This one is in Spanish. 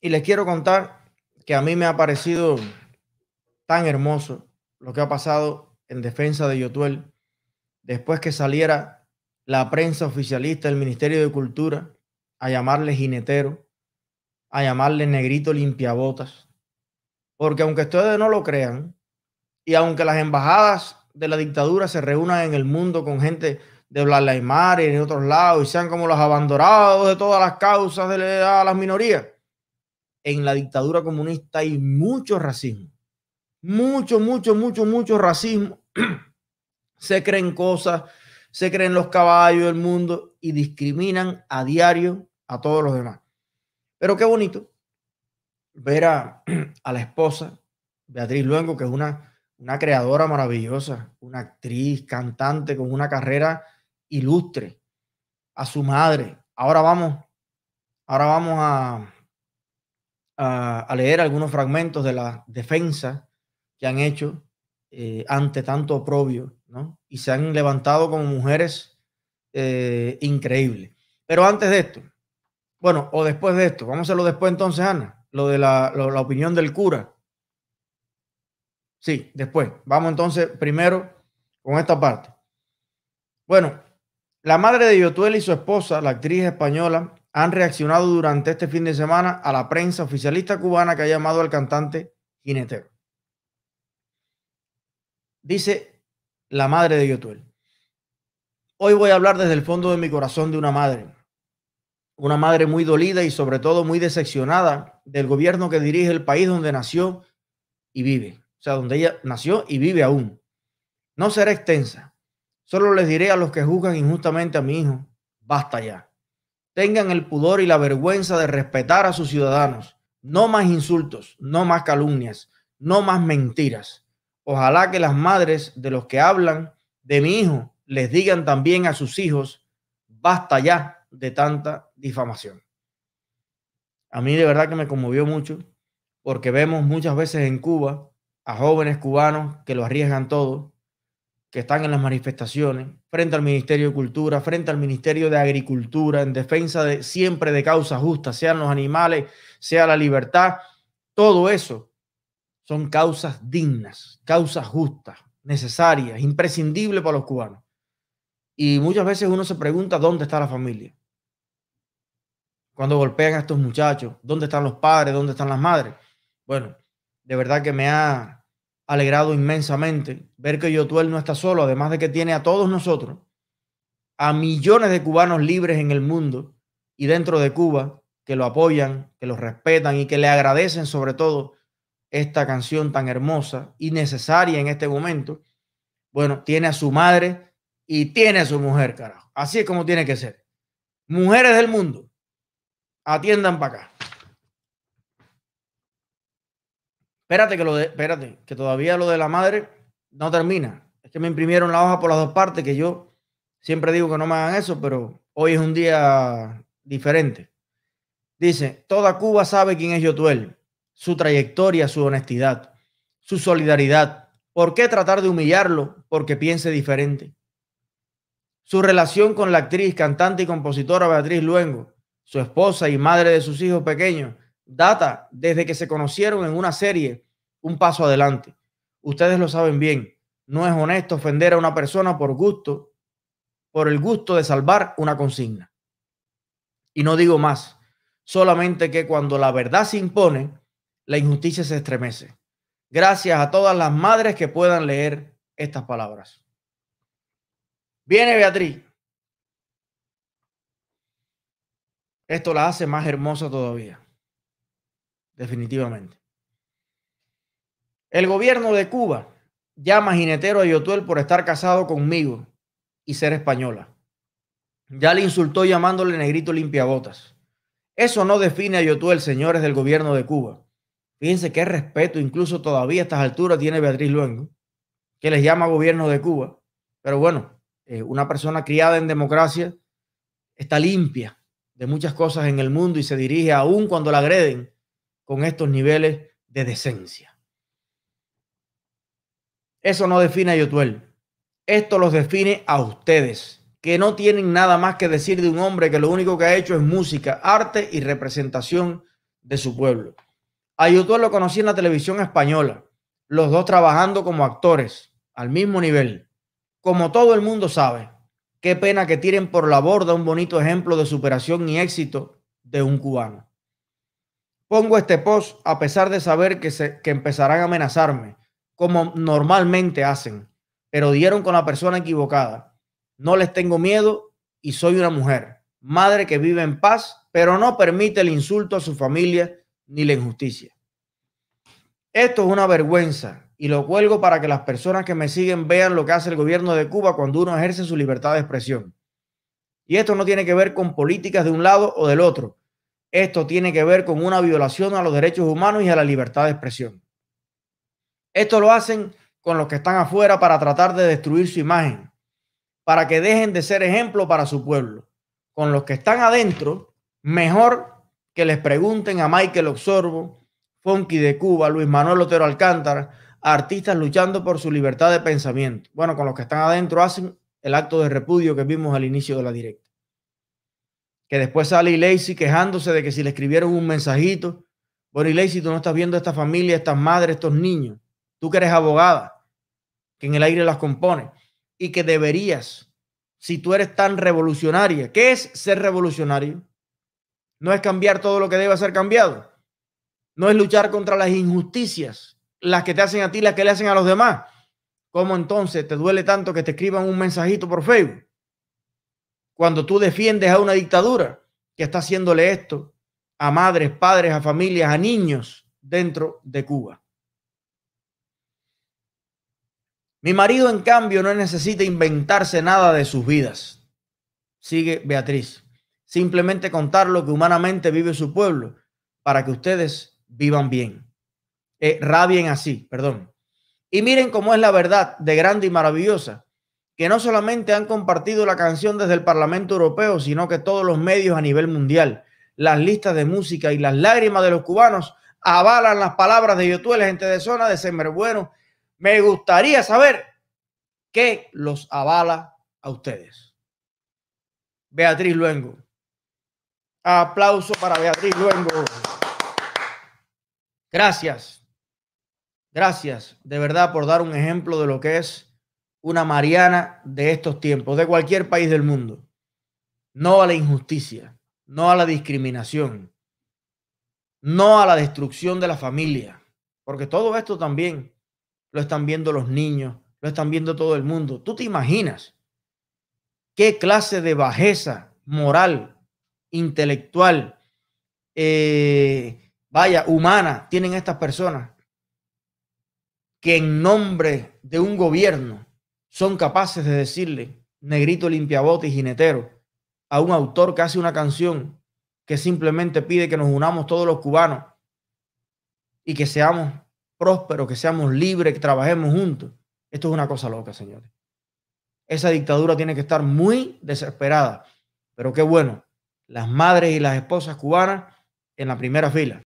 y les quiero contar que a mí me ha parecido tan hermoso lo que ha pasado en defensa de Yotuel después que saliera la prensa oficialista del Ministerio de Cultura a llamarle jinetero, a llamarle negrito limpiabotas. Porque aunque ustedes no lo crean, y aunque las embajadas de la dictadura se reúnan en el mundo con gente de Blanlaymar y en otros lados y sean como los abandonados de todas las causas de las minorías, en la dictadura comunista hay mucho racismo. Mucho, mucho, mucho, mucho racismo. se creen cosas, se creen los caballos del mundo y discriminan a diario a todos los demás. Pero qué bonito ver a, la esposa, Beatriz Luengo, que es una, una creadora maravillosa, una actriz, cantante con una carrera ilustre, a su madre. Ahora vamos, ahora vamos a, a, leer algunos fragmentos de la defensa que han hecho eh, ante tanto oprobio, ¿no? Y se han levantado como mujeres eh, increíbles. Pero antes de esto, bueno, o después de esto, vamos a hacerlo después entonces, Ana, lo de la, la opinión del cura. Sí, después. Vamos entonces primero con esta parte. Bueno, la madre de Yotuel y su esposa, la actriz española han reaccionado durante este fin de semana a la prensa oficialista cubana que ha llamado al cantante jinetero. Dice la madre de Yotuel. Hoy voy a hablar desde el fondo de mi corazón de una madre. Una madre muy dolida y sobre todo muy decepcionada del gobierno que dirige el país donde nació y vive. O sea, donde ella nació y vive aún. No será extensa. Solo les diré a los que juzgan injustamente a mi hijo, basta ya tengan el pudor y la vergüenza de respetar a sus ciudadanos. No más insultos, no más calumnias, no más mentiras. Ojalá que las madres de los que hablan de mi hijo les digan también a sus hijos, basta ya de tanta difamación. A mí de verdad que me conmovió mucho porque vemos muchas veces en Cuba a jóvenes cubanos que lo arriesgan todo, que están en las manifestaciones, frente al Ministerio de Cultura, frente al Ministerio de Agricultura, en defensa de siempre de causas justas, sean los animales, sea la libertad, todo eso son causas dignas, causas justas, necesarias, imprescindibles para los cubanos. Y muchas veces uno se pregunta dónde está la familia. Cuando golpean a estos muchachos, ¿dónde están los padres? ¿Dónde están las madres? Bueno, de verdad que me ha alegrado inmensamente ver que Yotuel no está solo, además de que tiene a todos nosotros, a millones de cubanos libres en el mundo y dentro de Cuba que lo apoyan, que lo respetan y que le agradecen sobre todo esta canción tan hermosa y necesaria en este momento. Bueno, tiene a su madre y tiene a su mujer, carajo. Así es como tiene que ser. Mujeres del mundo, atiendan para acá. Espérate que lo de, espérate, que todavía lo de la madre no termina. Es que me imprimieron la hoja por las dos partes, que yo siempre digo que no me hagan eso, pero hoy es un día diferente. Dice, toda Cuba sabe quién es Yotuel, su trayectoria, su honestidad, su solidaridad. ¿Por qué tratar de humillarlo? Porque piense diferente. Su relación con la actriz, cantante y compositora Beatriz Luengo, su esposa y madre de sus hijos pequeños, data desde que se conocieron en una serie un paso adelante. Ustedes lo saben bien. No es honesto ofender a una persona por gusto, por el gusto de salvar una consigna. Y no digo más, solamente que cuando la verdad se impone, la injusticia se estremece. Gracias a todas las madres que puedan leer estas palabras. Viene Beatriz. Esto la hace más hermosa todavía definitivamente. El gobierno de Cuba llama jinetero a Yotuel por estar casado conmigo y ser española. Ya le insultó llamándole negrito limpiabotas. Eso no define a Yotuel, señores del gobierno de Cuba. Fíjense qué respeto, incluso todavía a estas alturas, tiene Beatriz Luengo, que les llama gobierno de Cuba. Pero bueno, eh, una persona criada en democracia está limpia de muchas cosas en el mundo y se dirige aún cuando la agreden con estos niveles de decencia. Eso no define a Yotuel. Esto los define a ustedes, que no tienen nada más que decir de un hombre que lo único que ha hecho es música, arte y representación de su pueblo. A Yutuel lo conocí en la televisión española, los dos trabajando como actores al mismo nivel. Como todo el mundo sabe, qué pena que tiren por la borda un bonito ejemplo de superación y éxito de un cubano. Pongo este post a pesar de saber que, se, que empezarán a amenazarme, como normalmente hacen, pero dieron con la persona equivocada. No les tengo miedo y soy una mujer, madre que vive en paz, pero no permite el insulto a su familia ni la injusticia. Esto es una vergüenza y lo cuelgo para que las personas que me siguen vean lo que hace el gobierno de Cuba cuando uno ejerce su libertad de expresión. Y esto no tiene que ver con políticas de un lado o del otro. Esto tiene que ver con una violación a los derechos humanos y a la libertad de expresión. Esto lo hacen con los que están afuera para tratar de destruir su imagen, para que dejen de ser ejemplo para su pueblo. Con los que están adentro, mejor que les pregunten a Michael Oxorbo, Funky de Cuba, Luis Manuel Otero Alcántara, artistas luchando por su libertad de pensamiento. Bueno, con los que están adentro hacen el acto de repudio que vimos al inicio de la directa. Que después sale Lacey quejándose de que si le escribieron un mensajito, bueno, Lacey, tú no estás viendo a esta familia, estas madres, estos niños. Tú que eres abogada, que en el aire las compone y que deberías, si tú eres tan revolucionaria, ¿qué es ser revolucionario? No es cambiar todo lo que debe ser cambiado. No es luchar contra las injusticias, las que te hacen a ti, las que le hacen a los demás. ¿Cómo entonces te duele tanto que te escriban un mensajito por Facebook? Cuando tú defiendes a una dictadura que está haciéndole esto a madres, padres, a familias, a niños dentro de Cuba. Mi marido, en cambio, no necesita inventarse nada de sus vidas. Sigue Beatriz. Simplemente contar lo que humanamente vive su pueblo para que ustedes vivan bien. Eh, rabien así, perdón. Y miren cómo es la verdad de grande y maravillosa, que no solamente han compartido la canción desde el Parlamento Europeo, sino que todos los medios a nivel mundial, las listas de música y las lágrimas de los cubanos avalan las palabras de Yotuel, gente de zona de Bueno. Me gustaría saber qué los avala a ustedes. Beatriz Luengo. Aplauso para Beatriz Luengo. Gracias. Gracias de verdad por dar un ejemplo de lo que es una Mariana de estos tiempos, de cualquier país del mundo. No a la injusticia, no a la discriminación, no a la destrucción de la familia, porque todo esto también lo están viendo los niños, lo están viendo todo el mundo. ¿Tú te imaginas qué clase de bajeza moral, intelectual, eh, vaya, humana tienen estas personas que en nombre de un gobierno son capaces de decirle negrito limpiabote y jinetero a un autor que hace una canción que simplemente pide que nos unamos todos los cubanos y que seamos próspero, que seamos libres, que trabajemos juntos. Esto es una cosa loca, señores. Esa dictadura tiene que estar muy desesperada. Pero qué bueno, las madres y las esposas cubanas en la primera fila.